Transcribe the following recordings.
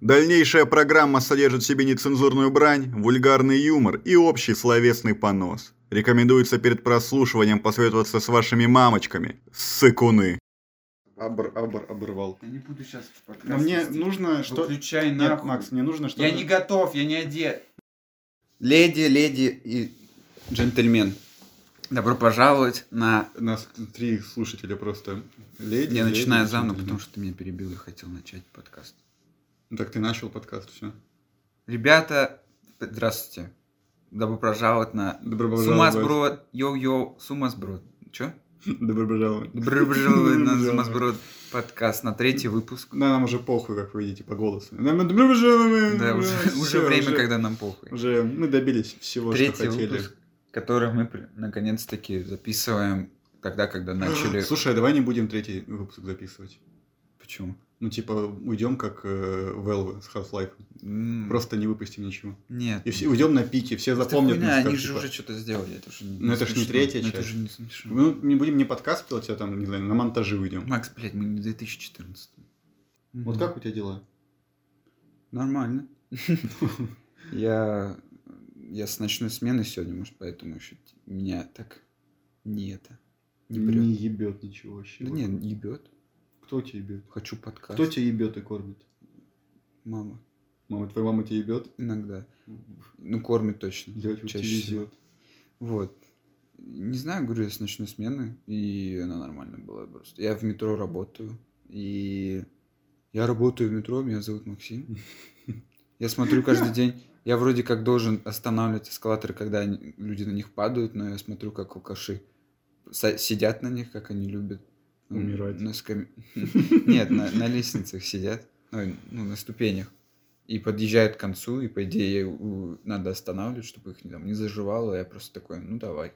Дальнейшая программа содержит в себе нецензурную брань, вульгарный юмор и общий словесный понос. Рекомендуется перед прослушиванием посоветоваться с вашими мамочками, ссыкуны. Абр, абр, оборвал. Я не буду сейчас подкаст Но мне вести. нужно что... Выключай Нет, нахуй. Макс, мне нужно что Я не готов, я не одет. Леди, леди и джентльмен. Добро пожаловать на... Нас три слушателя просто. Леди, Я леди, начинаю заново, джентльмен. потому что ты меня перебил и хотел начать подкаст. Ну, Так ты начал подкаст, все. Ребята, здравствуйте. Добро пожаловать на Добро Сумасброд. Йоу-йоу, Сумасброд. Чё? Добро пожаловать. Добро пожаловать на Сумасброд подкаст, на третий выпуск. Да, нам уже похуй, как вы видите по голосу. Добро пожаловать. Да, уже, уже время, когда нам похуй. Уже мы добились всего, Третий что хотели. выпуск, который мы наконец-таки записываем тогда, когда начали... Слушай, а давай не будем третий выпуск записывать. Почему? Ну, типа, уйдем как э, Valve с Half-Life. М, Просто не выпустим ничего. Нет. И все, уйдем на пике, все запомнят. хуйня, они же типа, уже что-то сделали. Это уже не, Ну, это ж не третья Ну, Это часть. уже не смешно. Ну, не будем не подкаст делать, а там, не знаю, на монтаже уйдем. Макс, блядь, мы не в 2014. Вот как у тебя дела? Нормально. Я... Я с ночной смены сегодня, может, поэтому еще меня так не это... Не. Не ебет ничего вообще. Да нет, ебет. Кто тебя ебет? Хочу подкаст. Кто тебя ебет и кормит? Мама. Мама, твоя мама тебя ебет? Иногда. Ну, кормит точно. Девочка Чаще всего. Вот. Не знаю, говорю, я с ночной смены, и она нормально была просто. Я в метро работаю, и я работаю в метро, меня зовут Максим. Я смотрю каждый день, я вроде как должен останавливать эскалаторы, когда они- люди на них падают, но я смотрю, как алкаши сидят на них, как они любят. Умирать. На скаме- Нет, на, на лестницах сидят, ну, на ступенях. И подъезжают к концу, и, по идее, надо останавливать, чтобы их там, не заживало. Я просто такой, ну, давай.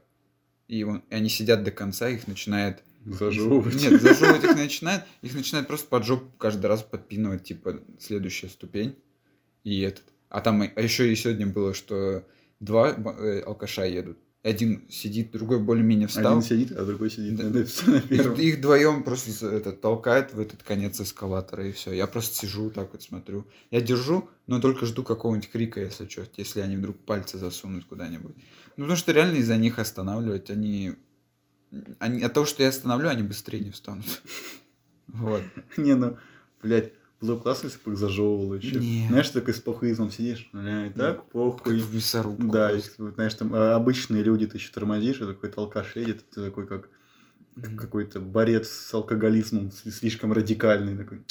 И, он- и они сидят до конца, их начинает... Зажевывать. Нет, зажевывать их начинает. Их начинает просто под жопу каждый раз подпинывать, типа, следующая ступень. И этот. А там, а еще и сегодня было, что два э, алкаша едут. Один сидит, другой более-менее встал. Один сидит, а другой сидит Да. на, на Их, первом. их вдвоем просто это, толкает в этот конец эскалатора, и все. Я просто сижу так вот смотрю. Я держу, но только жду какого-нибудь крика, если что, если они вдруг пальцы засунут куда-нибудь. Ну, потому что реально из-за них останавливать, они... они... От того, что я остановлю, они быстрее не встанут. Вот. Не, ну, блядь, было бы классно, если бы их зажевывало еще. Не. Знаешь, ты такой с похуизмом сидишь, блядь, так, Как похуй. в мясорубку. Да, и, вот, знаешь, там а, обычные люди, ты еще тормозишь, и такой алкаш едет, ты такой как Мгм. какой-то борец с алкоголизмом, слишком радикальный такой.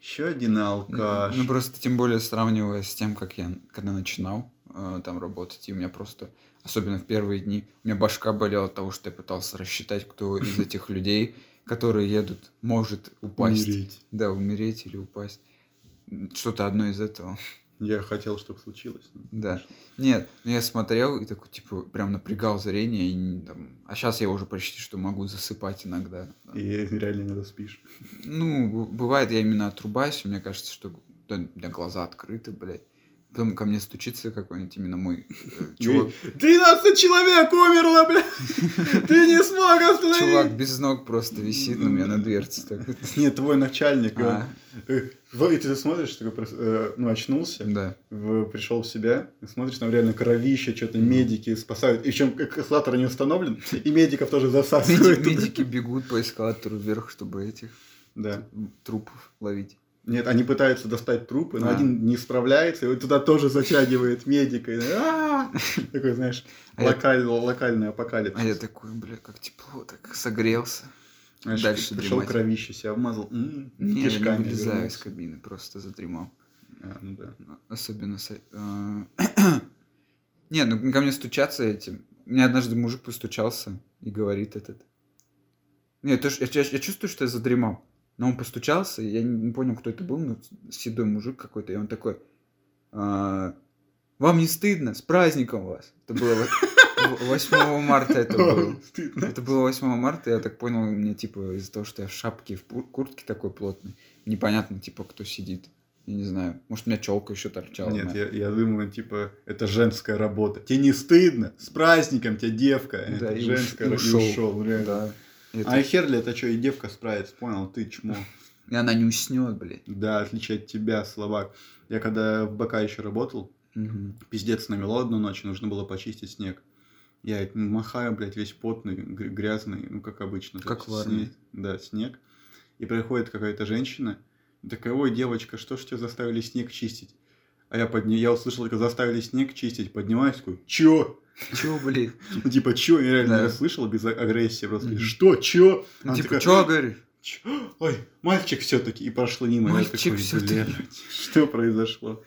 Еще один алкаш. Ну, просто тем более сравнивая с тем, как я когда начинал э, там работать, и у меня просто, особенно в первые дни, у меня башка болела от того, что я пытался рассчитать, кто из этих людей, которые едут, может упасть. Умереть. Да, умереть или упасть. Что-то одно из этого. Я хотел, чтобы случилось. но- Да. Нет, ну я смотрел и такой, типа, прям напрягал зрение. И, там... А сейчас я уже почти что могу засыпать иногда. И реально иногда спишь. Ну, бывает, я именно отрубаюсь, и мне кажется, что да, у меня глаза открыты, блядь. Потом ко мне стучится какой-нибудь именно мой э, чувак, 13 человек умерло, блядь! Ты не смог остановить! чувак без ног просто висит на меня на дверце. Так. Нет, твой начальник. он, А, э, И ты смотришь, такой, э, ну, очнулся, да. в- пришел в себя, смотришь, там реально кровище, что-то медики спасают. И причем эскалатор не установлен, и медиков тоже засасывают. медики бегут по эскалатору вверх, чтобы этих Да. трупов ловить. Нет, они пытаются достать трупы, но А. один не справляется, и вот туда тоже затягивает медика. и, «А!» Такой, знаешь, А я- локаль- локальный апокалипсис. А я такой, бля, как тепло, так согрелся. Знаешь, дальше пришел дремать. кровище себя обмазал. м, Не, я не вылезаю из кабины, просто задремал. А, ну да. Особенно с... э, Не, ну ко мне стучаться этим. Мне однажды мужик постучался и говорит этот. Нет, я, я, я чувствую, что я задремал. Но он постучался, я не, понял, кто это был, но седой мужик какой-то, и он такой, «А, вам не стыдно? С праздником вас! Это было во- в- 8 марта это было. Это было 8 марта, я так понял, мне типа из-за того, что я в шапке, в куртке такой плотной, непонятно, типа, кто сидит. Я не знаю. Может, у меня челка еще торчала. Нет, я, я думаю, типа, это женская работа. Тебе не стыдно? С праздником тебя девка. Да, Это и женская работа. ушел. Ушел, реально. Да. Это- А хер ли это что, и девка справится, понял, ты чмо. И она не уснет, блядь. Да, отличие от тебя, Словак. Я когда в БК еще работал, Мгм. пиздец намело одну ночь, нужно было почистить снег. Я махаю, блядь, весь потный, гр- грязный, ну, как обычно. Как в армии. снег- Да, снег. И приходит какая-то женщина, такая, ой, девочка, что ж тебя заставили снег чистить? А я подня... я услышал, только заставили снег чистить, поднимаюсь, такой, чё? Чё, блядь? Ну, типа, чё? Я реально Да. расслышал без а- агрессии просто. Что? Чё? Она типа, чё говоришь? «Чё? Ой, мальчик все-таки. И прошло мимо. Мальчик. «Блядь, Что произошло?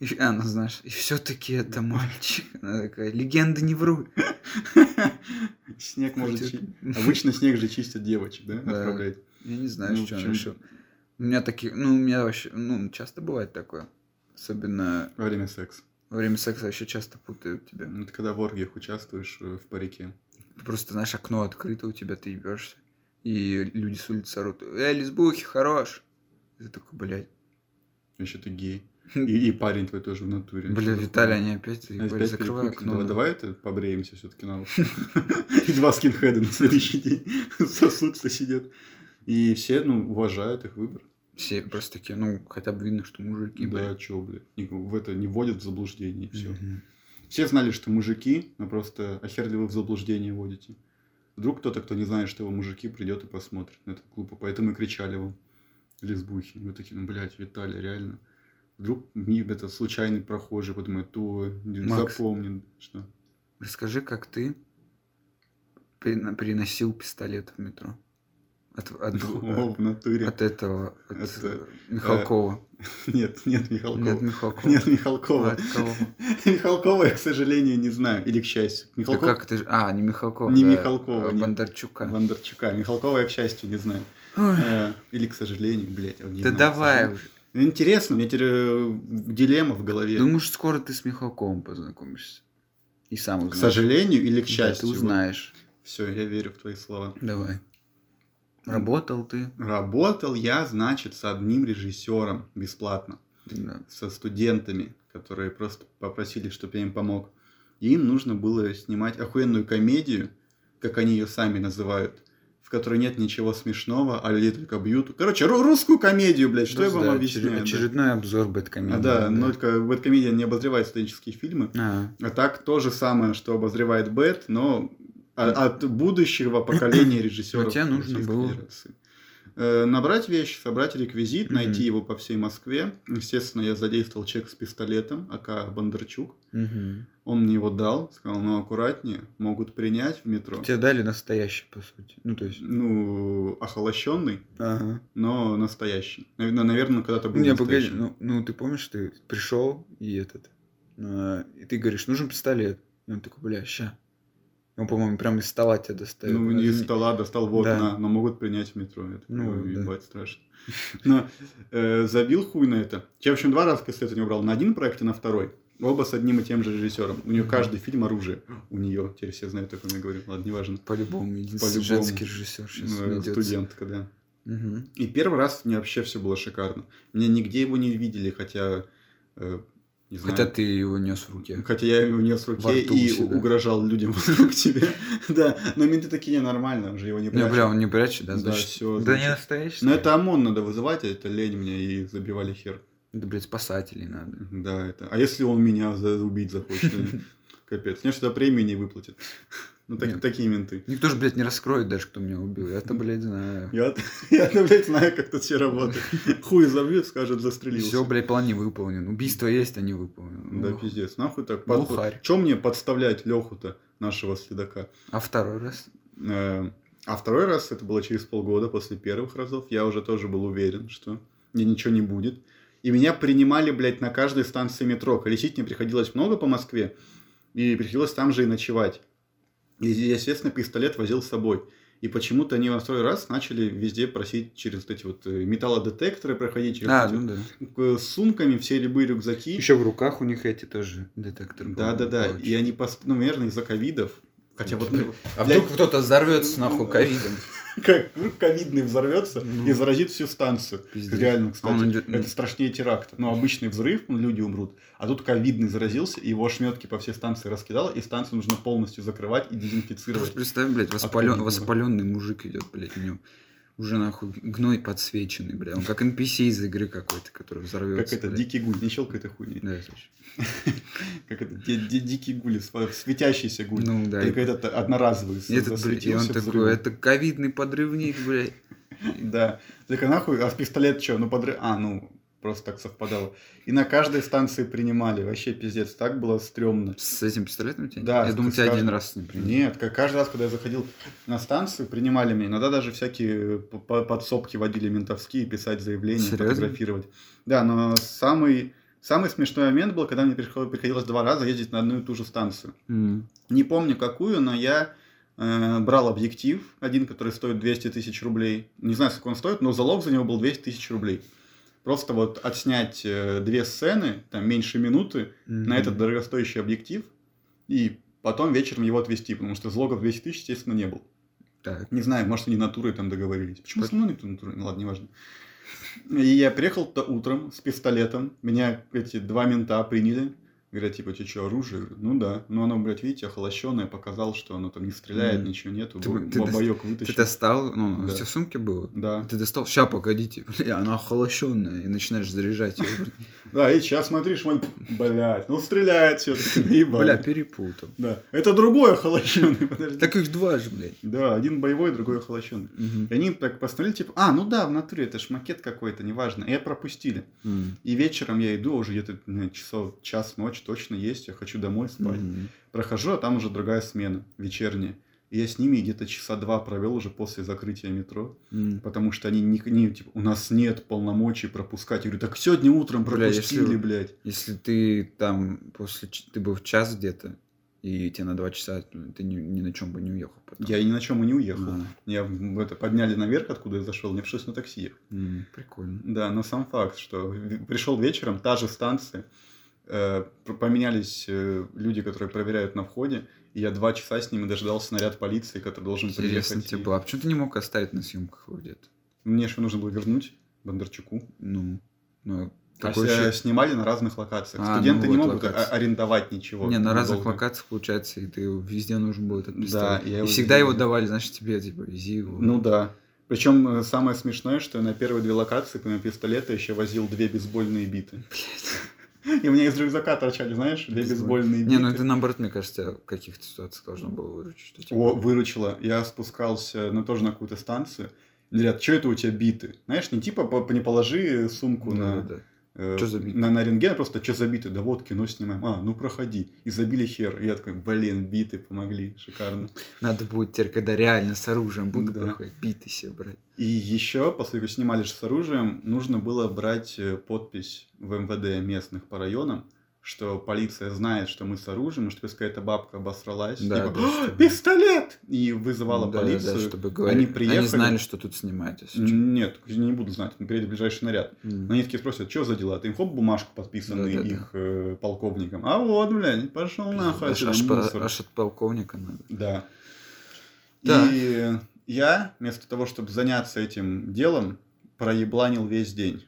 И, а, ну знаешь, и все-таки это мальчик. Она такая, легенды не врут. Снег может... Хотя- чи- Обычно снег же чистят девочек, да? Да. Отправляет. Я не знаю, Ну, что в он чём- решил. У меня такие, ну, у меня вообще, ну, часто бывает такое. Особенно Во время секса. Во время секса вообще часто путают тебя. Ну, ты когда в оргиях участвуешь э, в парике. Просто, знаешь, окно открыто у тебя, ты ебешься. И люди с улицы орут, эй, лесбухи, хорош. И ты такой, блядь. Еще ты гей. И, и парень твой тоже в натуре. Бля, Виталий, они опять, Опять закрывай перепутали. окно. Давай, давай это побреемся все-таки на И два скинхеда на следующий день сосутся, сидят. И все, ну, уважают их выбор. Все просто такие, ну, хотя бы видно, что мужики, Да, чё, блядь. В это не вводят в заблуждение, все. Мгм. Все знали, что мужики, но просто а хер ли вы в заблуждение вводите. Вдруг кто-то, кто не знает, что вы мужики, придет и посмотрит на это глупо. Поэтому и кричали вам лесбухи. Вы такие, ну, блядь, Виталий, реально. Вдруг ми- это случайный прохожий подумает, то Макс. запомнит, что. Расскажи, как ты переносил пистолет в метро. От, от, О, в натуре. от этого, от Это, э, Михалкова. Нет, нет Михалкова. Нет, Михалкова. Нет Михалкова. Михалкова я, к сожалению, не знаю. Или к счастью. Да Михалкова. как ты ж- А, не Михалкова. Не да, Михалкова, а нет. Бондарчука. Бондарчука. Михалкова я, к счастью, не знаю. Э, Или, к сожалению, блядь. Да знаю, к давай уже. Интересно, у меня теперь э, дилемма в голове. Думаешь, скоро ты с Михалковым познакомишься? И сам к узнаешь. сожалению или к Да, счастью? ты узнаешь. Все, я верю в твои слова. Давай. Работал ты? Работал я, значит, с одним режиссером бесплатно. Да. Со студентами, которые просто попросили, чтобы я им помог. И им нужно было снимать охуенную комедию, как они ее сами называют, в которой нет ничего смешного, а людей только бьют. Короче, ру- русскую комедию, блядь, что я вам Да, объясняю? очеред- да? Очередной обзор Бэткомедии. А, да, но только Бэткомедия не обозревает студенческие фильмы. А, А так то же самое, что обозревает Бэт, но от будущего поколения режиссеров. Но тебе нужно было- Федерации. Э, Набрать вещи, собрать реквизит, найти его по всей Москве. Естественно, я задействовал чек с пистолетом, АК Бондарчук. Он мне его дал, сказал, ну аккуратнее, могут принять в метро. Тебе дали настоящий, по сути. Ну, то есть... Ну, охолощенный, Ага. но настоящий. Наверное, наверное когда-то был Не, погоди, настоящий. ну, ну ты помнишь, ты пришел и этот, а, и ты говоришь, нужен пистолет. И он такой, бля, ща. Он, по-моему, прям из стола тебя достает. Ну, не из стола достал в Да. окна, но могут принять в метро. Это Ну, ну, да. ебать страшно. Но э, забил хуй на это. Я, в общем, два раза кассеты не убрал. На один проект и на второй. Оба с одним и тем же режиссером. У нее каждый фильм оружие. У нее. Теперь все знают, о ком я говорю. Ладно, неважно. По-любому, единственный По-любому. женский режиссер сейчас Ну, найдется. Студентка, да. Мгм. И первый раз мне вообще все было шикарно. Меня нигде его не видели, хотя... э, не знаю. Хотя ты его нес в руке. Хотя я его нес в Во руке рту у и себя. угрожал людям вокруг тебя. Да, но менты такие нормально, уже его не прячут. бля, он не прячет, да? Да, всё, да значит. не настоящий. Но это ОМОН надо вызывать, а это лень мне, и забивали хер. Да, блядь, спасателей надо. Да, это. А если он меня за- убить захочет? Капец. Мне сюда премии не выплатят. Ну, так- такие менты. Никто же, блядь, не раскроет даже, кто меня убил. Я-то, блядь, знаю. Я, я, блядь, знаю, как тут все работает. Хуй забьют, скажет, застрелился. Все, блядь, план не выполнен. Убийство есть, а не выполнен. Да, Ну, пиздец. Нахуй так? Ну, харь. Че мне подставлять Леху-то, нашего следака? А второй раз? Э, А второй раз, это было через полгода после первых разов, я уже тоже был уверен, что мне ничего не будет. И меня принимали, блядь, на каждой станции метро. Колесить мне приходилось много по Москве, и приходилось там же и ночевать. И, естественно, пистолет возил с собой. И почему-то они во второй раз начали везде просить через вот эти вот э, металлодетекторы проходить, через А, эти ну да. э, с сумками все любые рюкзаки. Еще в руках у них эти тоже детекторы. Да, да, да. И они, ну, наверное, из-за ковидов. Хотя вот ну, А вдруг кто-то взорвется нахуй ковидом? Как ковидный взорвется Ну. и заразит всю станцию. Пиздец. Реально, кстати, А он идет- это страшнее теракта. Ну, обычный взрыв, ну, люди умрут. А тут ковидный заразился, и его ошметки по всей станции раскидало, и станцию нужно полностью закрывать и дезинфицировать. представь, блядь, воспален- воспаленный мужик идет, блядь, у него Уже нахуй гной подсвеченный, бля. Он как NPC из игры какой-то, который взорвется. Как это, дикий гуль, не щелкай это хуйней. Да. Как это, ди- ди- дикий гуль, св- светящийся гуль. Ну да. Только этот одноразовый, И этот, блядь, и он такой, это ковидный подрывник, блядь. Да. Так а нахуй, а пистолет что? Ну, подры... А, ну, просто так совпадало. И на каждой станции принимали. Вообще пиздец, так было стрёмно. С этим пистолетом тебя? Да, Я думал, с тебя один каждым. раз не приняли. Нет, как каждый раз, когда я заходил на станцию, принимали меня. Иногда даже всякие п- подсобки водили ментовские, писать заявления, Серьезно? фотографировать. Да, но самый, самый смешной момент был, когда мне приход- приходилось два раза ездить на одну и ту же станцию. М. Не помню какую, но я э, брал объектив, один, который стоит 200 тысяч рублей. Не знаю, сколько он стоит, но залог за него был 200 тысяч рублей. Просто вот отснять э, две сцены, там меньше минуты, на Мгм. этот дорогостоящий объектив, и потом вечером его отвезти, потому что залогов 200 тысяч, естественно, не было. Так. Не знаю, может, они натурой там договорились. Почему со мной никто натурой? Ну ладно, неважно. И я приехал то утром с пистолетом, меня эти два мента приняли. Говорят, типа, тебе что, оружие? Говорю, ну да. Ну оно, блядь, видите, охолощенное, показал, что оно там не стреляет, Мгм. ничего нету. Ты- ты Бабаёк Ты вытащил. достал, ну, у Да. тебя в сумке было? Да. Ты достал, ща, погодите, бля, она охолощенная, и начинаешь заряжать ее. Да, и сейчас смотришь, блядь, ну стреляет все-таки. Бля, перепутал. Да. Это другой охолощенный, подожди. Так их два же, блядь. Да, один боевой, другой охолощенный. И они так постановили, типа, а, ну да, в натуре, это ж макет какой-то, неважно. И пропустили. И вечером я иду, уже где-то часов час, ночь точно есть, я хочу домой спать. Мгм. Прохожу, а там уже другая смена, вечерняя. И я с ними где-то часа два провел уже после закрытия метро, М. потому что они не, не, типа, у нас нет полномочий пропускать. Я говорю, так сегодня утром Бля, если пропустили, блядь. Если ты там после... Ты был в час где-то, и тебе на два часа, ты ни, ни на чем бы не уехал потом. Я и ни на чем и не уехал. А. Я это подняли наверх, откуда я зашел, мне пришлось на такси ехать. М, Прикольно. Да, но сам факт, что пришел вечером, та же станция, поменялись э, люди, которые проверяют на входе, и я два часа с ними дождался наряд полиции, который должен Интересно приехать. тебе и- было. А почему ты не мог оставить на съемках его где-то? Мне что нужно было вернуть Бондарчуку. Ну, ну, А такое все ощущение- снимали на разных локациях. А, Студенты ну не вот могут локации. а- арендовать ничего. Не, на разных долго. локациях получается, и ты везде нужен был этот Да, пистолет. я и его всегда его давали, значит, тебе, типа, вези его. Ну да. Причем самое смешное, что я на первые две локации, помимо пистолета, еще возил две бейсбольные биты. И у меня из рюкзака торчали, знаешь, две бейсбольные биты. Не, ну это наоборот, мне кажется, в каких-то ситуациях должно было выручить. типа- О, выручила. Я спускался, ну, тоже на какую-то станцию. Говорят, что это у тебя биты? Знаешь, не типа, не положи сумку Да, на, да, э, Чё за биты? на, на рентген, просто что за биты? Да вот, кино снимаем. А, ну проходи. И забили хер. И я такой, блин, биты помогли, шикарно. Надо будет теперь, когда реально с оружием буду Да. проходить, биты себе брать. И еще, поскольку снимали же с оружием, нужно было брать э, подпись в МВД местных по районам, что полиция знает, что мы с оружием, что если какая-то бабка обосралась, Да, типа, да, «А, чтобы- пистолет! И вызывала Да, да, да, полицию. чтобы говорили. приехали. Они знали, что тут чё. Нет, не буду знать, приедет ближайший наряд. М. Но они такие спросят, что за дела? Ты им хоп, бумажку подписанную Да-да-да. их э, полковником. А вот, блядь, пошел нахуй Аж, аж по- аж от полковника надо. Да. Да. И я, вместо того, чтобы заняться этим делом, проебланил весь день.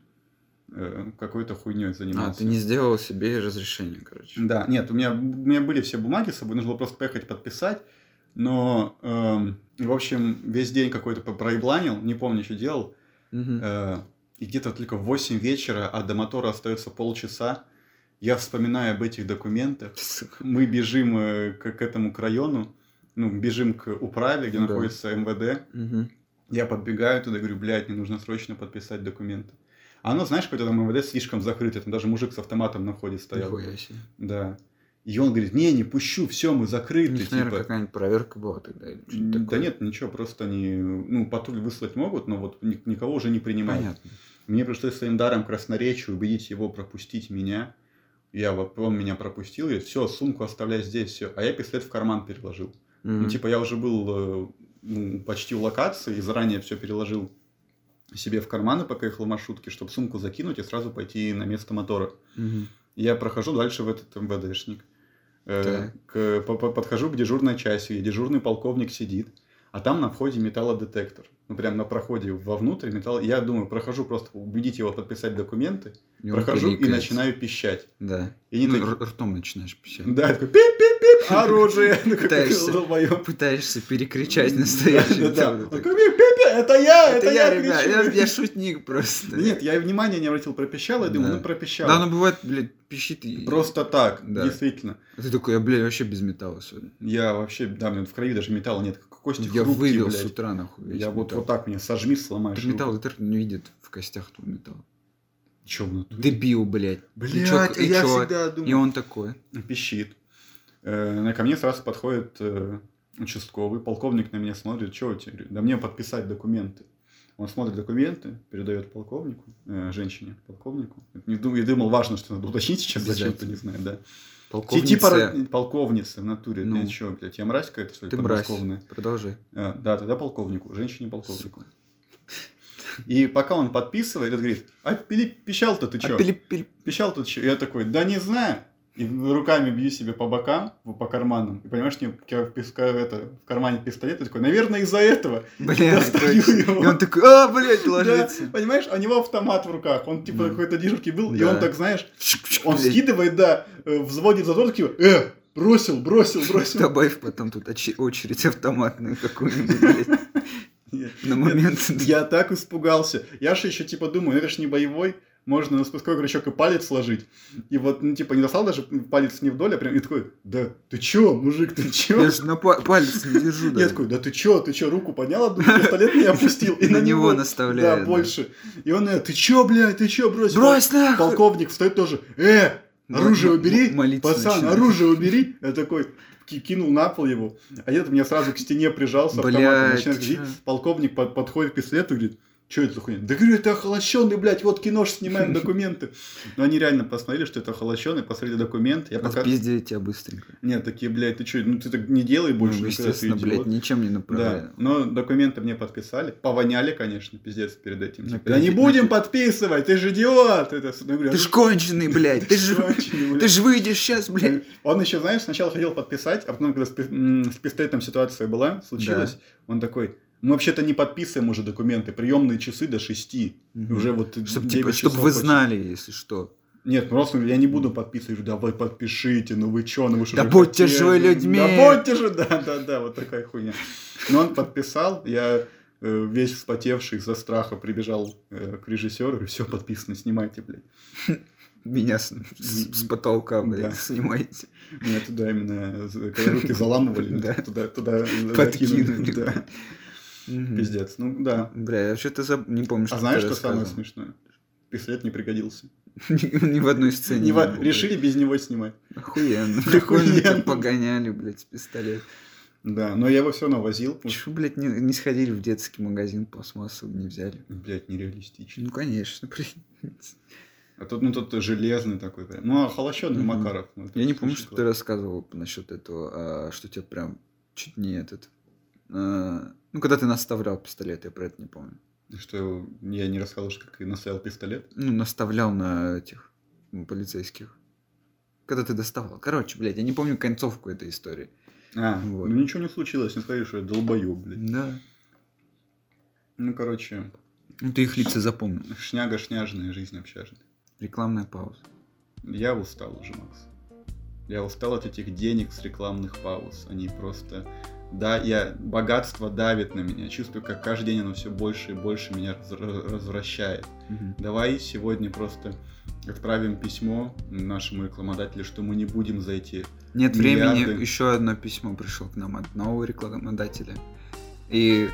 Э, Какой-то хуйней А, занимался. ты не сделал себе разрешение, короче. Да, нет, у меня, у меня были все бумаги с собой, нужно было просто поехать подписать. Но, эм, в общем, весь день какой-то проебланил, не помню, что делал. Мгм. Э, и где-то только в 8 вечера, а до мотора остается полчаса. Я вспоминаю об этих документах. Мы бежим э, к, к этому к району, ну, бежим к управе, где Да. находится МВД. Мгм. Я подбегаю туда, говорю, блядь, мне нужно срочно подписать документы. А оно, знаешь, какое-то там МВД слишком закрыто, там даже мужик с автоматом на входе стоял. Нихуя себе. Да. И он говорит, не, не пущу, все, мы закрыты. наверное, типа. какая-нибудь проверка была тогда. или Да такое. нет, ничего, просто они, ну, патруль выслать могут, но вот ни- никого уже не принимают. Понятно. Мне пришлось своим даром красноречию убедить его пропустить меня. Я, он меня пропустил, и все, сумку оставляй здесь, все. А я пистолет в карман переложил. Ну, Мгм. типа, я уже был э, ну, почти у локации и заранее все переложил себе в карманы, пока ехал в маршрутке, чтобы сумку закинуть и сразу пойти на место мотора. Я прохожу дальше в этот МВДшник. Э, Так. к- по- по- подхожу к дежурной части, и дежурный полковник сидит, а там на входе металлодетектор. Ну, прям на проходе вовнутрь металл. Я думаю, прохожу просто убедить его подписать документы, И прохожу и начинаю пищать. Да. И они Ну, р- ртом начинаешь пищать. Да, такой пип-пип-пип, оружие. Ну, Пытаешься. Пытаешься перекричать настоящий «Пе-пе, это я, это я, кричу». я, шутник просто. Нет, я и внимания не обратил, пропищал, я думаю, ну пропищал. Да, ну бывает, блядь, пищит и... Просто так, Да. действительно. А Ты такой, я, блядь, вообще без металла сегодня. Я вообще, да, мне в крови даже металла нет, кости Я вывел с утра, нахуй. Я вот, вот так меня сожми, сломаешь. Металл это не видит в костях твой металл. Че в натуре? Дебил, блядь. И Блядь, чё- и я чё? всегда думаю. И он такой. пищит. Э, Ко мне сразу подходит э, участковый, полковник на меня смотрит, что у тебя? Да мне подписать документы. Он смотрит документы, передает полковнику, э, женщине, полковнику. Не думаю, я думал, важно, что надо уточнить сейчас, зачем-то, не знаю, да. Ти- Полковница. Типа полковница в натуре. Ну. Ты что, блядь, я мразь какая-то, что ли, Ты мразь. подмосковная? Продолжай. А, да, тогда полковнику, женщине полковнику. Сука. И пока он подписывает, он говорит, а пили, пищал-то ты что? А пили-пили- Пищал-то что? Я такой, да не знаю. И руками бью себе по бокам, по карманам. И понимаешь, мне в, песка- это, в кармане пистолет, и такой, наверное, из-за этого. Точно. его. И он такой, а, блядь, Да, ложится. понимаешь, у него автомат в руках. Он типа Ну. какой-то дежурки был, и Да. он так, знаешь, он Блядь. скидывает, да, э, взводит затвор, такой, э, бросил, бросил, бросил. Добавь потом тут очередь автоматную какую-нибудь, блядь, Нет. на момент. Я так испугался. Я же еще типа думаю, это ж не боевой, можно на спусковой крючок и палец сложить. И вот, ну, типа, не достал даже палец не вдоль, а прям и такой, да ты чё, мужик, ты чё? Я же на па- палец не держу Я даже. такой, да ты чё, ты чё, руку поднял, одну пистолет не опустил, и На него наставляет, Да, да. больше. И он, э, ты чё, блядь, ты чё, брось? Брось нахуй! Полковник встает тоже, э, оружие убери, пацан, оружие убери. Я такой, ки- кинул на пол его, а я мне сразу к стене прижался, автоматом начинает? Полковник под- подходит к пистолету и говорит, что это за хуйня? Да говорю, это охолощенный, блядь, вот кино ж снимаем документы. Но они реально посмотрели, что это охолощенный, посмотрели документы. Я пока... Отпиздили тебя быстренько. Нет, такие, блядь, ты что, ну ты так не делай больше, Ну, естественно, блядь, идиот. ничем не Да, направляю. но документы мне подписали. Повоняли, конечно, пиздец перед этим. Ну, Типа, да не перед- будем подписывать, ты же идиот! Это, ну, говорю, Ты ж конченый, блядь, ты ж, конченый, блядь. ты ж выйдешь сейчас, блядь. Он еще, знаешь, сначала хотел подписать, а потом, когда с пистолетом ситуация была, случилась, он такой, мы вообще-то не подписываем уже документы, приемные часы до 6. И Мгм. Уже вот Чтоб, 9 типа, чтоб часов вы знали, если что. Нет, просто я не буду подписывать. Говорю, давай подпишите, ну вы чё, ну вы что Да будьте хотели? же вы людьми! Да будьте же, да-да-да, вот такая хуйня. Но он подписал, я э, весь вспотевший из-за страха прибежал э, к режиссеру, говорю, все подписано, снимайте, блядь. Меня с, с- с потолка, блядь, Да. снимайте. Меня туда именно, за- когда руки заламывали, Да. туда, туда Подкинули, да. Блядь. Мгм. Пиздец, ну да. Бля, я вообще-то заб- не помню, что А знаешь, что самое рассказывал. смешное? Пистолет не пригодился. Ни в одной сцене. Решили без него снимать. блядь. Охуенно. Охуенно. Погоняли, блядь, пистолет. Да, но я его все равно возил. Чего, блядь, не, не сходили в детский магазин пластмассовый, не взяли? Блять, нереалистично. Ну, конечно, блин. А тут, ну, тут железный такой прям. Ну, а холощенный. Макаров. ну, Я не помню, что ты рассказывал насчет этого, а, что тебе прям чуть не этот... а, Ну, когда ты наставлял пистолет, я про это не помню. Что я не рассказал, что как и наставил пистолет. Ну, наставлял на этих полицейских. Когда ты доставал. Короче, блядь, я не помню концовку этой истории. А, Вот. ну ничего не случилось, не скажи, что я долбоёб, блядь. Да. Ну, короче, Ну, ты их лица запомнил. шняга шняжная, жизнь общажная. Рекламная пауза. Я устал уже, Макс. Я устал от этих денег с рекламных пауз. Они просто... Да, я... Богатство давит на меня. Чувствую, как каждый день оно все больше и больше меня раз- развращает. Мгм. Давай сегодня просто отправим письмо нашему рекламодателю, что мы не будем за эти... Нет Миллиарды. времени, еще одно письмо пришло к нам от нового рекламодателя. И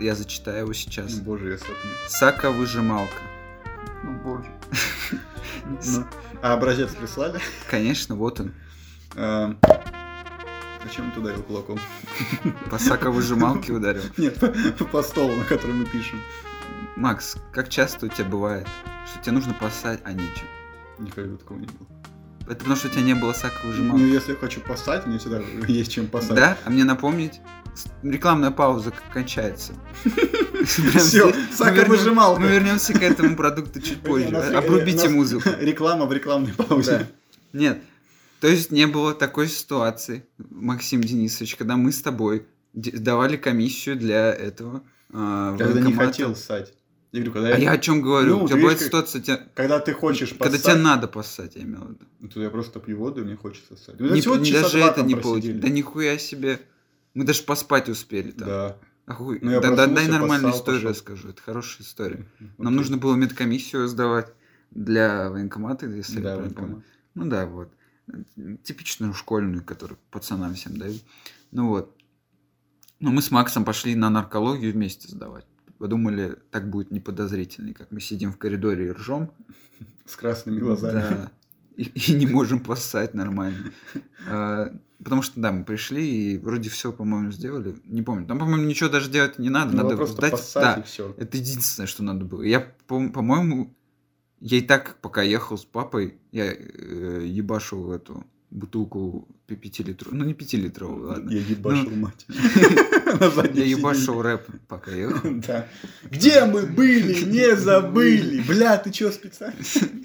я зачитаю его сейчас. Боже, я сопну. Сака-выжималка. Ну, боже. Ну, а образец прислали? Конечно, вот он. Зачем туда его кулаком? По сака-выжималке ударил. Нет, по, по столу, на котором мы пишем. Макс, как часто у тебя бывает, что тебе нужно поссать, а нечем? Никогда такого не было. Это потому, что у тебя не было Ну, сака-выжималки. если я хочу поссать, мне всегда есть чем поссать. Да? А мне напомнить? Рекламная пауза кончается. Всё, здесь. Мы вернемся к этому продукту чуть позже. Обрубите музыку. Реклама в рекламной паузе. Нет. То есть не было такой ситуации, Максим Денисович, когда мы с тобой давали комиссию для этого. а, Когда не хотел ссать. Я говорю, когда А я о чем говорю? Ну, У тебя бывает видишь, ситуация, тебя- Когда ты хочешь когда поссать, тебе надо поссать, я имел в виду. ну, то я просто пью воду, и мне хочется ссать. Ну, Не- часа даже это не получилось. Да нихуя себе. Мы даже поспать успели там. Да. Охуй. Ну, я да, да, дай нормальную поссал, историю пошел. расскажу. Это хорошая история. Нам Окей. нужно было медкомиссию сдавать для военкомата, если я Да, правильно военкомат. помню. Ну да, вот. Типичную школьную, которую пацанам всем дают. Ну вот. Но мы с Максом пошли на наркологию вместе сдавать. Подумали, так будет неподозрительней, как мы сидим в коридоре и ржем. С красными глазами. Да. И, и не можем поссать нормально. А, Потому что, да, мы пришли и вроде все, по-моему, сделали. Не помню. Там, по-моему, ничего даже делать не надо. Ну, надо просто сдать. поссать Да, и все. это единственное, что надо было. Я, по- по-моему, я и так, пока ехал с папой, я э, ебашил эту бутылку пятилитровую. Ну, не пятилитровую, ладно. Я ебашил Ну. мать. Я ебашил рэп, пока ехал. Да. Где мы были, не забыли. Бля, ты чё специально?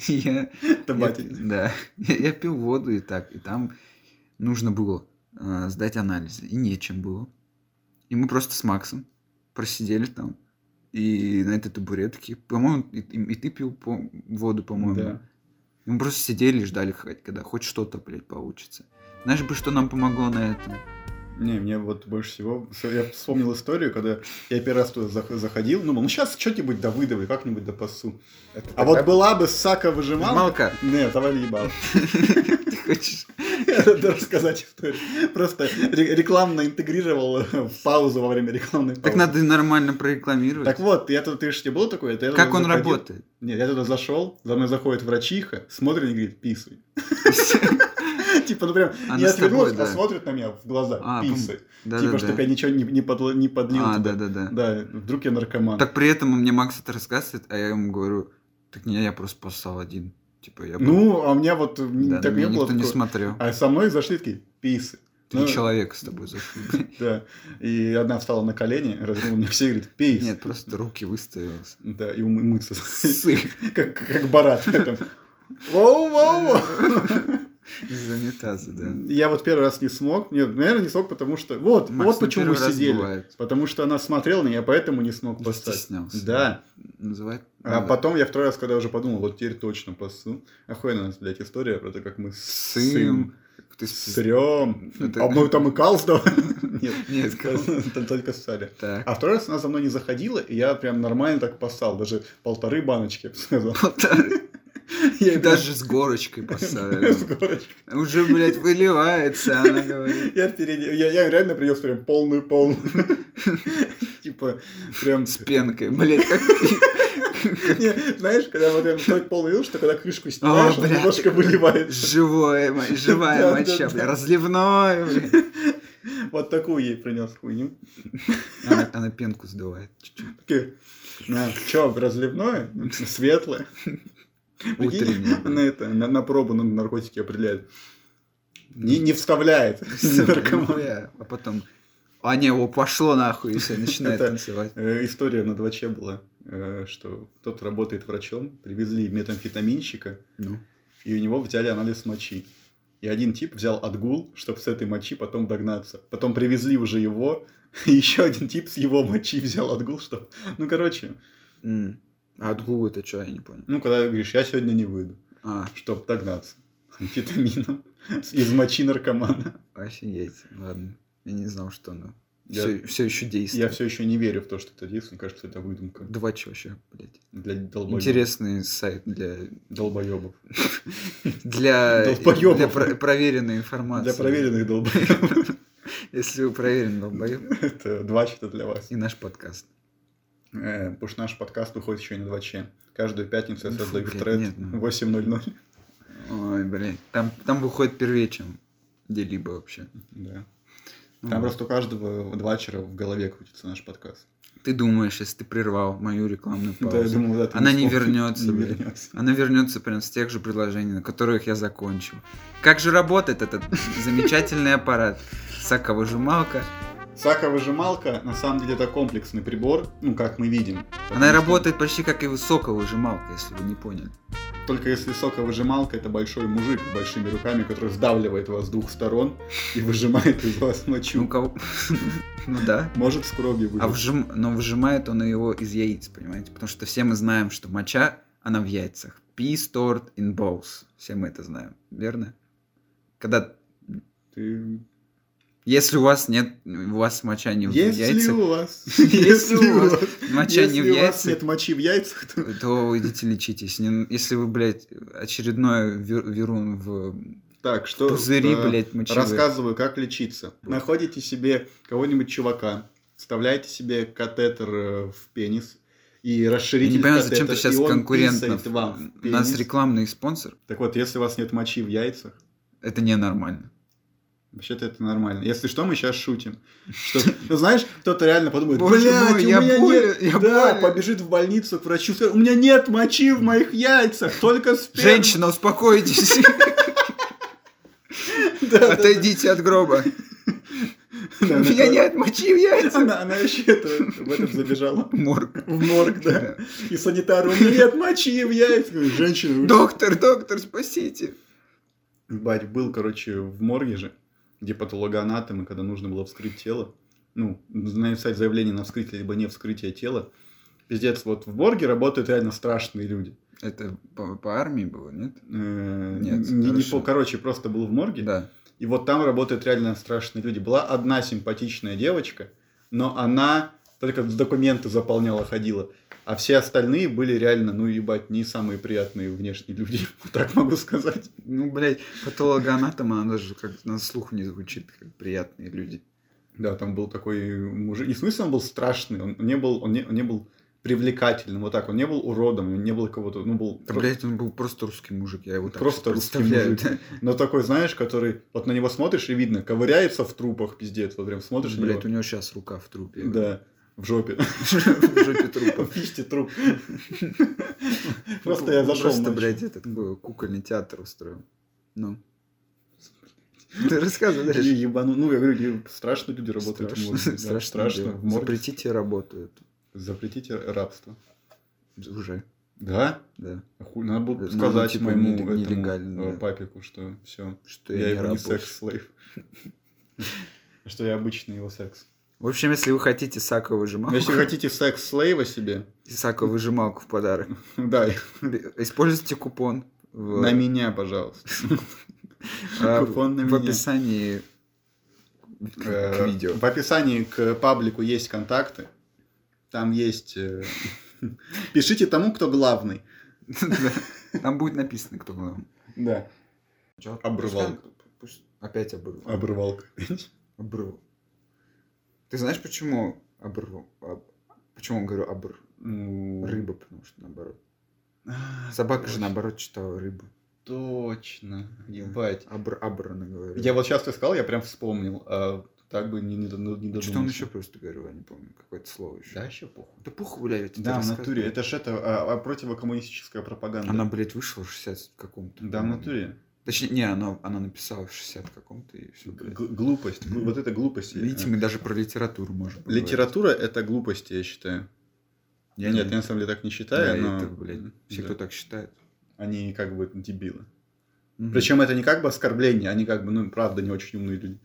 Я Да. Я, я пил воду и так, и там нужно было э, сдать анализы, и нечем было. И мы просто с Максом просидели там, и на этой табуретке, по-моему, и, и- ты пил по- воду, по-моему. Да. И мы просто сидели и ждали, когда хоть что-то, блядь, получится. Знаешь бы, что нам помогло на этом? Не, мне вот больше всего... Я вспомнил историю, когда я первый раз туда зах- заходил. Ну, ну сейчас что-нибудь да выдавай, как-нибудь да пасу. А вот была бы сака выжималка... Малка, Нет, давай ебал. ты хочешь? Надо рассказать историю. Просто ре- рекламно интегрировал в паузу во время рекламной паузы. Так надо нормально прорекламировать. Так вот, я тут, ты же не был такой? это я как он работает? Нет, я туда зашел, за мной заходит врачиха, смотрит и говорит, писай. Типа, ну прям, Она не с тобой, отвернулась, а смотрит на меня в глаза, А, писай. Да, Типа, да, чтобы да. я ничего не, не, подл- не подлил А, туда. да, да, да. Да, вдруг я наркоман. Так при этом мне Макс это рассказывает, а я ему говорю, так не, я просто поссал один. Типа, я был- Ну, а у меня вот да, так не было никто не смотрел. А со мной зашли такие, писы. Три ну, человека с тобой зашли. Да. И одна встала на колени, развернула мне все и говорит, пис. Нет, просто руки выставилась. Да, и ум- мыться. Сы. Как, как Барат в этом. Воу-воу-воу. Из унитаза, да. Я вот первый раз не смог. Нет, наверное, не смог, потому что... Вот, Макс, вот ну, почему мы сидели. бывает. Потому что она смотрела на меня, поэтому не смог поставить. Стеснялся. Да. Называют. А надо. потом я второй раз, когда уже подумал, вот теперь точно пасу. Охуенно у нас, блядь, история про то, как мы Сым. сым, Ты срем. Это- А мы там и кал сдавали. Нет, Нет, кал. там только ссали. Так. А второй раз она за мной не заходила, и я прям нормально так поссал. Даже полторы баночки, я бы сказал. Полторы. Я И даже с горочкой с поставили. горочкой. Уже, блядь, выливается, она говорит. Я впереди, я, реально принес прям полную-полную. Типа, прям... С пенкой, блядь, как знаешь, когда вот прям полный вил, что когда крышку снимаешь, немножко выливает. живое, живая моча, бля, разливное, бля. Вот такую ей принес хуйню. Она, она пенку сдувает чуть-чуть. На, чё, разливное? Светлое. Утреннее. На, это, на, на пробу на наркотики определяет. Не, не вставляет. Наркоман. А потом, а не, о, пошло нахуй, и все, начинает танцевать. Э, История на 2Ч была, э, что кто-то работает врачом, привезли метамфетаминщика, Ну. и у него взяли анализ мочи. И один тип взял отгул, чтобы с этой мочи потом догнаться. Потом привезли уже его, и еще один тип с его мочи взял отгул, чтобы... Ну, короче. А отгул это что, я не понял. ну, когда говоришь, я сегодня не выйду, А, чтобы догнаться амфетамином из мочи наркомана. офигеть, ладно. Я не знал, что оно Я- все, еще Я действует. все еще не верю в то, что это действует. Мне кажется, это выдумка Два вообще, блядь. для долбоебов. Интересный сайт для Долбоебов. для, Долбоёбов. для про- проверенной информации. Для проверенных долбоебов. Если вы проверенный долбоёб, Это два чата для вас. и наш подкаст. Э, Потому что наш подкаст выходит еще и на 2Ч. Каждую пятницу я Ну, создаю блядь, тред нет, ну. 8.00. Ой, блин. Там, там выходит первее, чем где-либо вообще. Да. Ну, Там просто у каждого двачера в голове крутится наш подкаст. Ты думаешь, если ты прервал мою рекламную паузу, Да, я думал, да, она не смог. вернется, Не вернется. Она вернется прям с тех же предложений, на которых я закончил. Как же работает этот замечательный аппарат? Соковыжималка. Саковыжималка, на самом деле, это комплексный прибор, ну, как мы видим. Она что- работает почти как и соковыжималка, если вы не поняли. только если соковыжималка это большой мужик с большими руками, который сдавливает вас с двух сторон и выжимает из вас Ну, мочу. у кого... Ну да. Может с кровью А выжать. вжим... Но выжимает он его из яиц, понимаете? Потому что все мы знаем, что моча, она в яйцах. Pee stored in balls. Все мы это знаем, верно? Когда... Ты- Если у вас нет... У вас моча не в Если яйцах, у вас... Если у вас моча не если в у вас яйцах, нет мочи в яйцах, то... то идите лечитесь. Если вы, блядь, очередной вер- верун в Так, что... пузыри, э, блядь, мочевые. Рассказываю, как лечиться. Находите себе кого-нибудь чувака, вставляете себе катетер э, в пенис и Я расширитель не понимаю, зачем ты сейчас конкурентно... У нас рекламный спонсор. Так вот, если у вас нет мочи в яйцах, Это ненормально. Вообще-то это нормально. Если что, мы сейчас шутим. Что, ну, знаешь, кто-то реально подумает, блядь, у я меня болен, нет... я да, болен». побежит в больницу к врачу, скажет, у меня нет мочи в моих яйцах, только сперма. Женщина, успокойтесь. Отойдите от гроба. У Да, меня она- нет мочи в яйцах. Она, она еще это, в этом забежала. Морг. В морг, да. И санитару, нет мочи в. Говорю, Женщина, Доктор, доктор, спасите. Бать, был, короче, в морге же, где патологоанатомы, когда нужно было вскрыть тело, ну, написать заявление на вскрытие, либо не вскрытие тела. Пиздец, вот в морге работают реально страшные люди. Это по, по армии было, нет? Э, Нет, не, не по, короче, просто был в морге. Да. И вот там работают реально страшные люди. Была одна симпатичная девочка, но она только документы заполняла, ходила. А все остальные были реально, ну, ебать, не самые приятные внешние люди. Вот так могу сказать. Ну, блядь, патологоанатом, она даже как на слух не звучит, как приятные люди. Да, там был такой мужик. Не в смысле он был страшный, он не был, он не, он не был привлекательным, вот так. Он не был уродом, он не был кого-то, ну, был... Да, блядь, он был просто русский мужик, я его так Просто русский мужик. да. Но такой, знаешь, который... Вот на него смотришь и видно, ковыряется в трупах, пиздец. Вот прям смотришь Блядь, него. у него сейчас рука в трупе. Да, в жопе. В жопе трупа. В писте труп. Просто я зашел Просто, блядь, этот был кукольный театр устроил. Ну. Ты рассказывай дальше. ебану. Ну, я говорю, и страшные люди работают Страшно. Страшно. Запретите работу эту. Запретите рабство. Уже, Да? да. А хуй, Надо будет Ну, сказать типа, моему этому, э, да. папику, что все. Что Я я, его не секс-слейв. Что я обычный его секс. В общем, если вы хотите сако выжималку, Если хотите секс-слейва себе, сако выжималку в подарок, да, используйте купон в, на меня, пожалуйста. а, купон на в меня. описании к, Э, видео. В описании к паблику есть контакты. Там есть... э, Пишите тому, кто главный. Там будет написано, кто главный. Да. Обрывалка. Пусть- Опять обрыв. Обрывалка. Обрыв. Ты знаешь, почему обрыв? об- Почему говорю обр? Ну, Рыба, потому что наоборот. а, Собака же точно. наоборот читала рыбу. Точно. Ебать. Абр, абр говорила. Я вот сейчас ты сказал, я прям вспомнил. А так бы не, не, не додумался. Что он еще просто говорил, я не помню. Какое-то слово еще. Да, еще похуй. Да похуй, блядь, Да, в натуре. Это ж это а, а, противокоммунистическая пропаганда. Она, блядь, вышла в 60 каком-то. Да, в натуре. Точнее, не, она, она написала в 60 каком-то и все, блядь. Глупость. Глу- Вот это глупость. Видите, мы даже про литературу можем поговорить. Литература это глупость, я считаю. Я Нет, не- я на самом деле так не Да, считаю, но это, блядь, все, да. кто так считает. они как бы дебилы. Мгм. Причем это не как бы оскорбление, они как бы, ну, правда, не очень умные люди.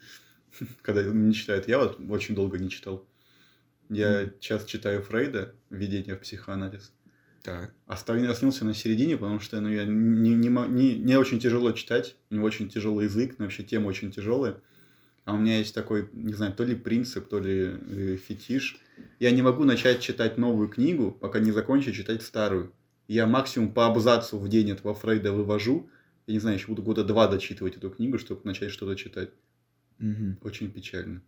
Когда не читают. Я вот очень долго не читал. Я сейчас читаю Фрейда «Введение в психоанализ». Так. Остановился на середине, потому что ну, я не, не, не, не очень тяжело читать, у него очень тяжелый язык, но вообще тема очень тяжелая. А у меня есть такой, не знаю, то ли принцип, то ли э, фетиш. Я не могу начать читать новую книгу, пока не закончу читать старую. Я максимум по абзацу в день этого Фрейда вывожу. Я не знаю, еще буду года два дочитывать эту книгу, чтобы начать что-то читать. Мгм. Очень печально.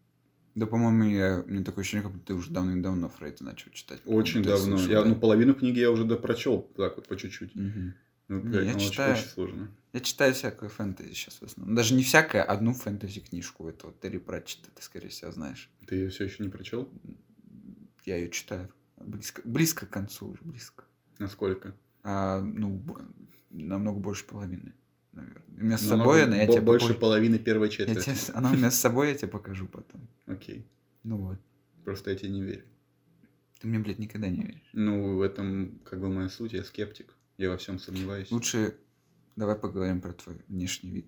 Да, по-моему, я... у меня такое ощущение, как будто ты уже давным-давно Фрейда начал читать. Очень Ты давно. слышал, я да? ну, половину книги я уже допрочел, так вот по чуть-чуть. Мгм. Ну, Не, я ну, очень- читаю. очень сложно. Я читаю всякую фэнтези сейчас в основном. Даже не всякое, одну фэнтези-книжку. Это вот Терри Пратчетта, ты, скорее всего, знаешь. Ты ее все еще не прочел? Я ее читаю. Близко, близко к концу уже, близко. Насколько? А, ну, намного больше половины, наверное. У меня с Намного собой она, я тебе Больше попозже- половины первой я четверти. тебе- Она у меня с собой, я тебе покажу потом. Окей. Ну вот. Просто я тебе не верю. Ты мне, блядь, никогда не веришь. Ну, в этом как бы моя суть, я скептик. Я во всем сомневаюсь. Лучше давай поговорим про твой внешний вид.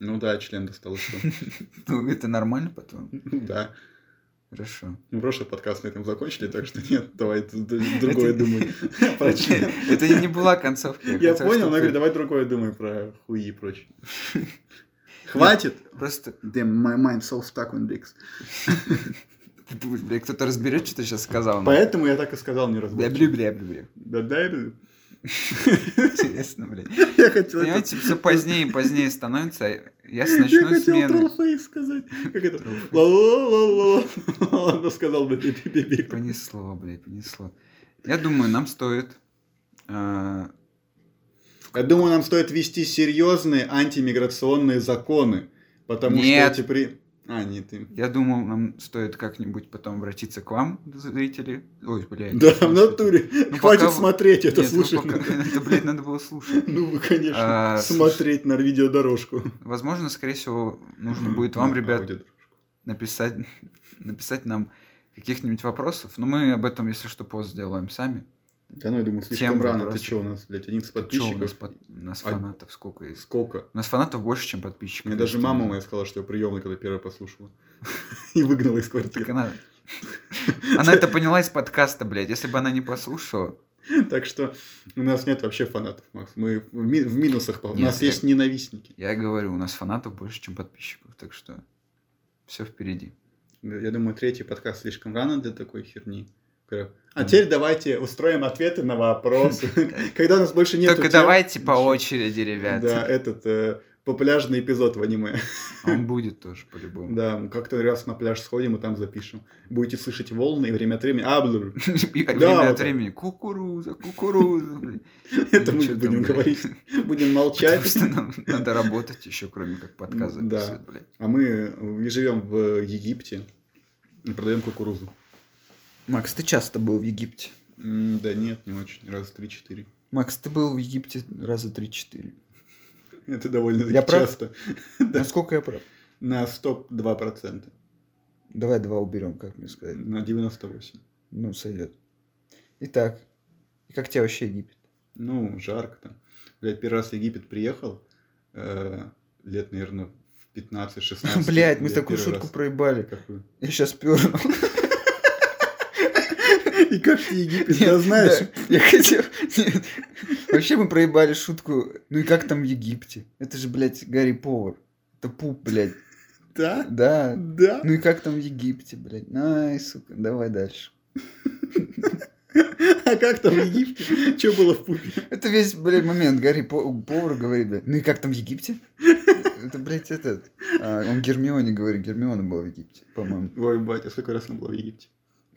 Ну да, член достал что. Ну, это нормально, по-твоему? Ну да. Хорошо. Ну, прошлый подкаст на этом закончили, так что нет, давай другое думай. Это не была концовка. Я понял, но говорю, ты давай другое думай про хуи и прочее. Хватит! Просто, Damn, my mind so stuck on dicks. ты думаешь, бля, кто-то разберет, что ты сейчас сказал. Поэтому я так и сказал, не разбор. бля, бля, бля, бля. Да ты. Интересно, блядь. Я хотел Понимаете, все позднее и позднее становится. Я с Я ночной хотел смены. троллфейс сказать. Как это? Ла-ла-ла-ла. Он сказал бы. Понесло, блядь, понесло. Я думаю, нам стоит... а, Я думаю, нам стоит ввести серьезные антимиграционные законы. Потому Нет. что эти при... А, нет, ты. Я думаю, нам стоит как-нибудь потом обратиться к вам, зрители. Ой, блядь. Да, в натуре. Ну, Хватит пока- смотреть это, Нет, ну, слушать. пока- Это, блядь, надо было слушать. Ну, вы, конечно, А, смотреть на видеодорожку. Возможно, скорее всего, нужно будет вам, Ну, ребят, написать, написать нам каких-нибудь вопросов. Но мы об этом, если что, пост сделаем сами. Да ну, я думаю, слишком Тем рано. Ты вопросов. что у нас, блядь, 11 Чё у нас, подписчиков? под- у нас А- фанатов сколько есть? Сколько? У нас фанатов больше, чем подписчиков. Мне даже мама моя сказала, что я приемный, когда первая послушала. И выгнала из Так квартиры. она... Она это поняла из подкаста, блядь. Если бы она не послушала... Так что у нас нет вообще фанатов, Макс. Мы в ми- в минусах. У нас я- есть ненавистники. Я говорю, у нас фанатов больше, чем подписчиков. Так что все впереди. Я думаю, третий подкаст слишком рано для такой херни. А теперь давайте устроим ответы на вопросы. Когда у нас больше нет Только давайте по очереди, ребят. Да, этот э, попляжный эпизод в аниме. Он будет тоже по-любому. Да, как-то раз на пляж сходим и там запишем. Будете слышать волны и время от времени. А, Да, время от времени. Кукуруза, кукуруза. блин. Это мы будем говорить. Будем Потому молчать. что нам надо работать еще, кроме как подкаст Ну, да. записывать, блядь. А мы э, живем в Египте и продаем кукурузу. Макс, ты часто был в Египте? Да нет, не очень. Раз, три, четыре. Макс, ты был в Египте раза 3-4. Это довольно Я прав? часто. Насколько я прав? На 102%. Давай два уберем, как мне сказать. На 98%. Ну, сойдет. Итак, как тебе вообще Египет? Ну, жарко там. Блядь, первый раз в Египет приехал. э, лет, наверное, в 15-16. Блять, мы такую шутку раз- проебали. Какую? Я сейчас пернул. И как ты Египет, я знаешь? Да, Я хотел... Нет. Вообще мы проебали шутку. Ну и как там в Египте? Это же, блядь, Гарри Повар. Это пуп, блядь. Да? Да. Да? Ну и как там в Египте, блядь? Ай, сука, давай дальше. А как там в Египте? Что было в пупе? Это весь, блядь, момент. Гарри По- Повар говорит, блядь, ну и как там в Египте? Это, блядь, этот... а, он Гермионе говорит, Гермиона была в Египте, по-моему. Ой, батя, сколько раз она была в Египте?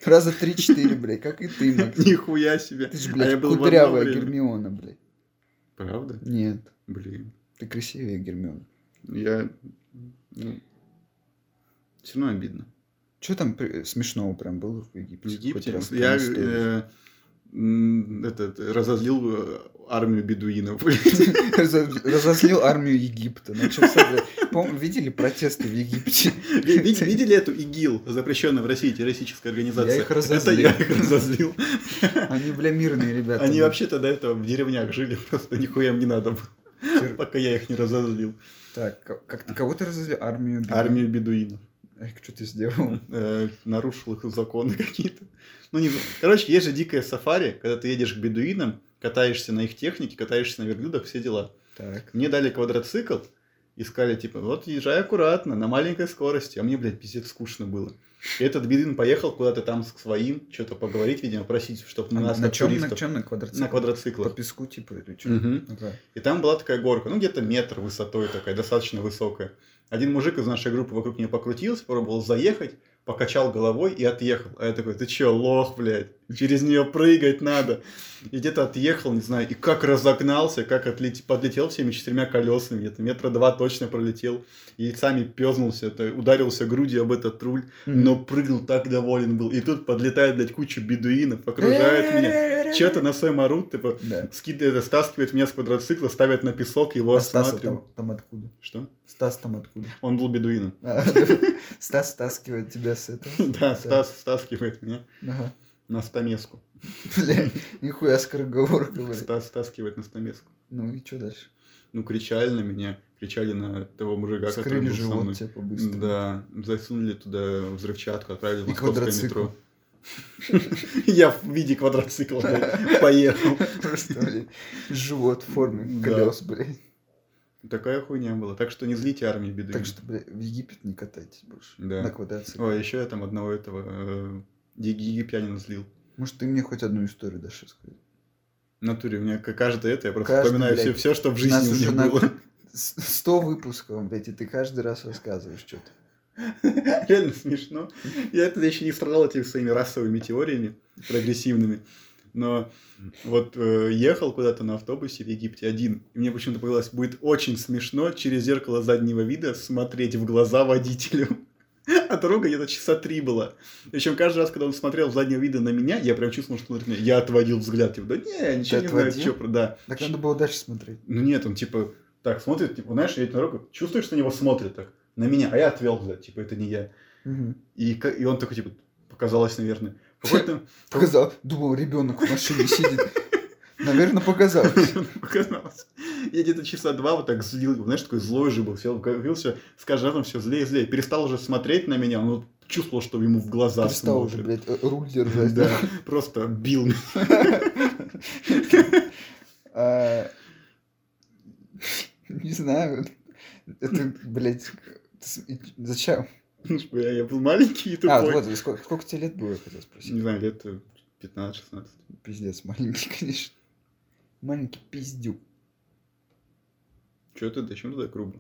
Раза три-четыре, блядь, как и ты, Макс. Нихуя себе. Ты же, А я блядь, был в одно кудрявая. Гермиона, блядь. Правда? Нет, Блин. ты красивее Гермиона. Я... Ну, все равно обидно. Что там при- смешного прям было в Египте? В Египте раз я э, м, этот, разозлил э, армию бедуинов. Разо- Разозлил армию Египта. Начался, блядь. Видели протесты в Египте? Ви- ви- Видели эту ИГИЛ, запрещенная в России террористическая организация? Я их Это разозлил. я их разозлил. Они, бля, мирные ребята. Они вообще-то до этого в деревнях жили, просто нихуя им не надо было, пока я их не разозлил. Так, как ты кого ты разозлил? Армию? беду- Армию бедуинов. Эх, что ты сделал? Э, нарушил их законы какие-то. Ну, не. Короче, есть же дикое сафари, когда ты едешь к бедуинам, катаешься на их технике, катаешься на верблюдах, все дела. Так. Мне дали квадроцикл и сказали, типа, вот езжай аккуратно, на маленькой скорости. А мне, блядь, пиздец скучно было. И этот бедуин поехал куда-то там к своим, что-то поговорить, видимо, просить, чтобы А нас, на чем, на туристов, чем, на квадроцикле? на По квадроциклах. песку, типа, или что? Мгм. Ага. И там была такая горка, ну где-то метр высотой такая, достаточно высокая. Один мужик из нашей группы вокруг нее покрутился, пробовал заехать, покачал головой и отъехал. А я такой, ты чё, лох, блядь, через нее прыгать надо. И где-то отъехал, не знаю, и как разогнался, как отлет... подлетел всеми четырьмя колесами, где-то метра два точно пролетел, яйцами пёзнулся, то ударился грудью об этот руль, но прыгал так доволен был. И тут подлетает, блядь, куча бедуинов, окружает меня. Что-то на своем орут, типа, Да. скидывает, стаскивает меня с квадроцикла, ставят на песок, его А Стас осматривают. там, там откуда? Что? Стас там откуда? Он был бедуином. А, Стас стаскивает тебя с этого? Да, Стас стаскивает меня. Ага. На стамеску. Нихуя скороговорка, блядь. Ста- Стаскивать на стамеску. Ну и что дальше? Ну, кричали на меня, кричали на того мужика, который был со мной. живот тебе по-быстрому. Да, засунули туда взрывчатку, отправили в московское метро. Я в виде квадроцикла блядь, поехал. Просто, блядь, живот в форме колес, блядь. Такая хуйня была. Так что не злите армии беды. Так что, блядь, в Египет не катайтесь больше. Да. На квадроцикле. Ой, еще я там одного этого еги- египтянина злил. Может, ты мне хоть одну историю дашь рассказать? В натуре, у меня каждое это, я просто Каждый, вспоминаю все, блядь, все, что в жизни у меня на было. с- 100 выпусков, блядь, и ты каждый раз рассказываешь что-то. Реально смешно. Я это еще не страдал этими своими расовыми теориями прогрессивными. Но вот э, ехал куда-то на автобусе в Египте один, и мне почему-то показалось, будет очень смешно через зеркало заднего вида смотреть в глаза водителю. А дорога где-то часа три была. Причем каждый раз, когда он смотрел заднего вида на меня, я прям чувствовал, что он смотрит на меня. Я отводил взгляд, типа, да не, ничего не знаю, что про... Да. Так надо было дальше смотреть. Ну нет, он типа так смотрит, типа, знаешь, едет на дорогу, чувствуешь, что на него смотрят так, на меня, а я отвел взгляд, типа, это не я. Угу. И, и он такой, типа, показалось, наверное. Показал. Думал, ребенок в машине сидит. Наверное, показалось. показалось. Я где-то часа два вот так злил, знаешь, такой злой же был, сел, все, с каждым разом все злее и злее. Перестал уже смотреть на меня, он вот чувствовал, что ему в глаза Перестал уже, смотрит. блядь, э, руль держать. Да, просто бил меня. А, Не знаю. Это, блядь, зачем? Ну, Я был маленький и А, тупой. вот, и сколько, тебе лет было, я хотел спросить. Не знаю, лет э, 15-16. Пиздец, маленький, конечно. Маленький пиздюк. Че ты, зачем ты так грубо?